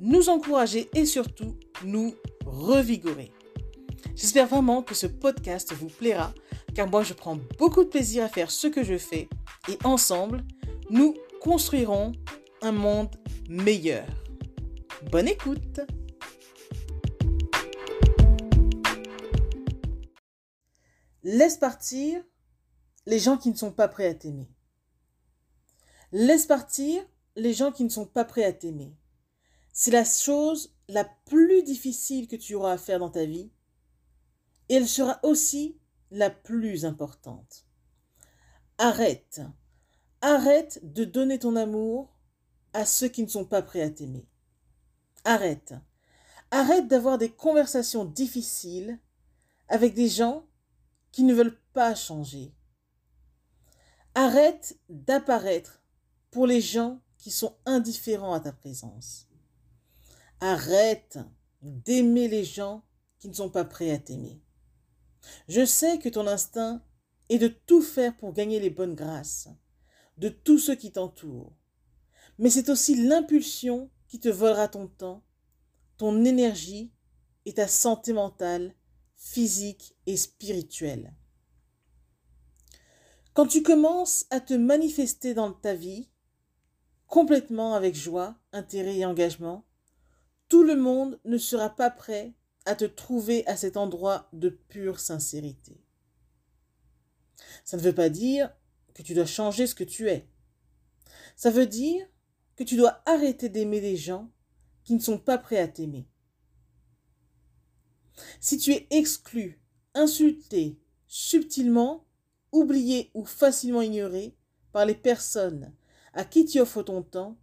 nous encourager et surtout nous revigorer. J'espère vraiment que ce podcast vous plaira car moi je prends beaucoup de plaisir à faire ce que je fais et ensemble, nous construirons un monde meilleur. Bonne écoute Laisse partir les gens qui ne sont pas prêts à t'aimer. Laisse partir les gens qui ne sont pas prêts à t'aimer. C'est la chose la plus difficile que tu auras à faire dans ta vie et elle sera aussi la plus importante. Arrête, arrête de donner ton amour à ceux qui ne sont pas prêts à t'aimer. Arrête, arrête d'avoir des conversations difficiles avec des gens qui ne veulent pas changer. Arrête d'apparaître pour les gens qui sont indifférents à ta présence. Arrête d'aimer les gens qui ne sont pas prêts à t'aimer. Je sais que ton instinct est de tout faire pour gagner les bonnes grâces de tous ceux qui t'entourent. Mais c'est aussi l'impulsion qui te volera ton temps, ton énergie et ta santé mentale, physique et spirituelle. Quand tu commences à te manifester dans ta vie, complètement avec joie, intérêt et engagement, tout le monde ne sera pas prêt à te trouver à cet endroit de pure sincérité. Ça ne veut pas dire que tu dois changer ce que tu es. Ça veut dire que tu dois arrêter d'aimer les gens qui ne sont pas prêts à t'aimer. Si tu es exclu, insulté, subtilement, oublié ou facilement ignoré par les personnes à qui tu offres ton temps,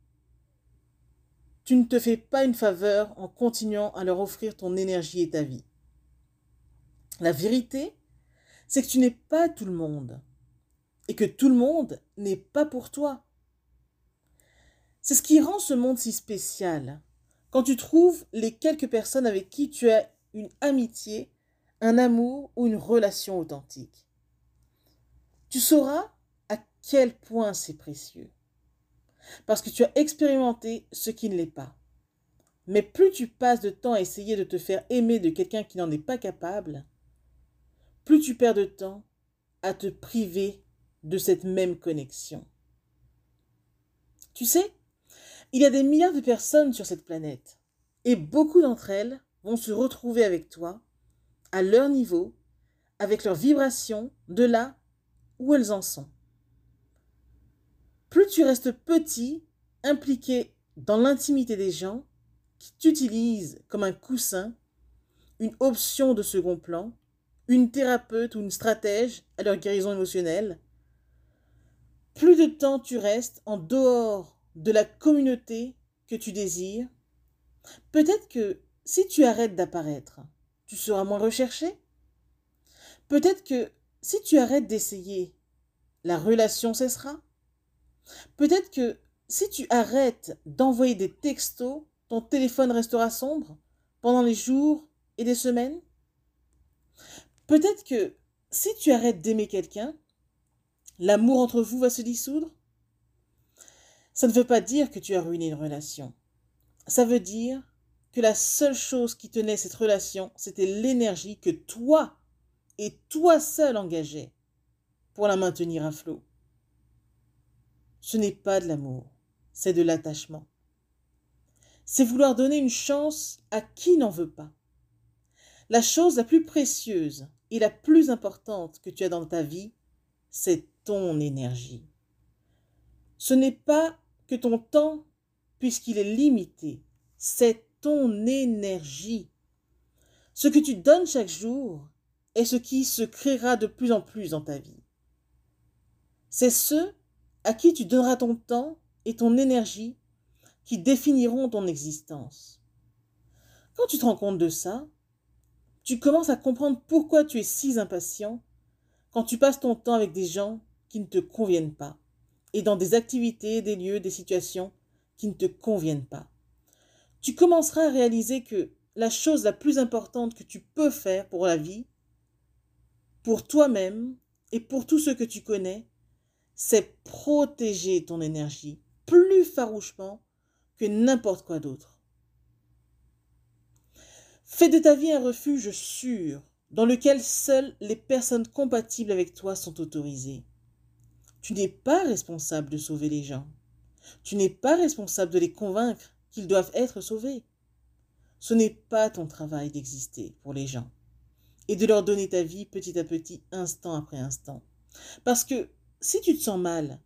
tu ne te fais pas une faveur en continuant à leur offrir ton énergie et ta vie. La vérité, c'est que tu n'es pas tout le monde et que tout le monde n'est pas pour toi. C'est ce qui rend ce monde si spécial. Quand tu trouves les quelques personnes avec qui tu as une amitié, un amour ou une relation authentique. Tu sauras à quel point c'est précieux. Parce que tu as expérimenté ce qui ne l'est pas. Mais plus tu passes de temps à essayer de te faire aimer de quelqu'un qui n'en est pas capable, plus tu perds de temps à te priver de cette même connexion. Tu sais, il y a des milliards de personnes sur cette planète, et beaucoup d'entre elles vont se retrouver avec toi, à leur niveau, avec leurs vibrations, de là où elles en sont. Plus tu restes petit, impliqué dans l'intimité des gens, qui t'utilisent comme un coussin, une option de second plan, une thérapeute ou une stratège à leur guérison émotionnelle, plus de temps tu restes en dehors de la communauté que tu désires, peut-être que si tu arrêtes d'apparaître, tu seras moins recherché. Peut-être que si tu arrêtes d'essayer, la relation cessera. Peut-être que si tu arrêtes d'envoyer des textos, ton téléphone restera sombre pendant les jours et des semaines? Peut-être que si tu arrêtes d'aimer quelqu'un, L'amour entre vous va se dissoudre? Ça ne veut pas dire que tu as ruiné une relation. Ça veut dire que la seule chose qui tenait cette relation, c'était l'énergie que toi et toi seul engageais pour la maintenir à flot. Ce n'est pas de l'amour, c'est de l'attachement. C'est vouloir donner une chance à qui n'en veut pas. La chose la plus précieuse et la plus importante que tu as dans ta vie, c'est ton énergie. Ce n'est pas que ton temps, puisqu'il est limité, c'est ton énergie. Ce que tu donnes chaque jour est ce qui se créera de plus en plus dans ta vie. C'est ceux à qui tu donneras ton temps et ton énergie qui définiront ton existence. Quand tu te rends compte de ça, tu commences à comprendre pourquoi tu es si impatient quand tu passes ton temps avec des gens qui ne te conviennent pas et dans des activités, des lieux, des situations qui ne te conviennent pas. Tu commenceras à réaliser que la chose la plus importante que tu peux faire pour la vie, pour toi-même et pour tous ceux que tu connais, c'est protéger ton énergie plus farouchement que n'importe quoi d'autre. Fais de ta vie un refuge sûr dans lequel seules les personnes compatibles avec toi sont autorisées. Tu n'es pas responsable de sauver les gens. Tu n'es pas responsable de les convaincre qu'ils doivent être sauvés. Ce n'est pas ton travail d'exister pour les gens et de leur donner ta vie petit à petit, instant après instant. Parce que si tu te sens mal,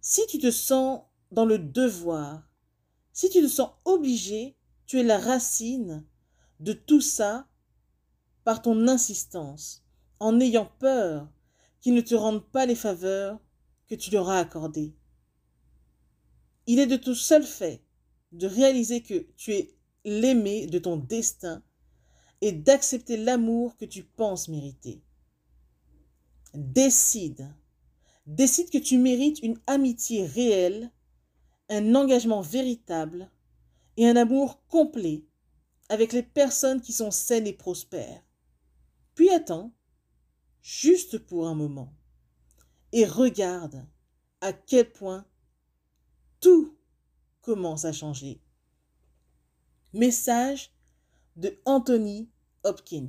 si tu te sens dans le devoir, si tu te sens obligé, tu es la racine de tout ça par ton insistance, en ayant peur qu'ils ne te rendent pas les faveurs que tu leur as accordées. Il est de tout seul fait de réaliser que tu es l'aimer de ton destin et d'accepter l'amour que tu penses mériter. Décide, décide que tu mérites une amitié réelle, un engagement véritable et un amour complet avec les personnes qui sont saines et prospères. Puis attends, juste pour un moment, et regarde à quel point tout commence à changer. Message de Anthony Hopkins.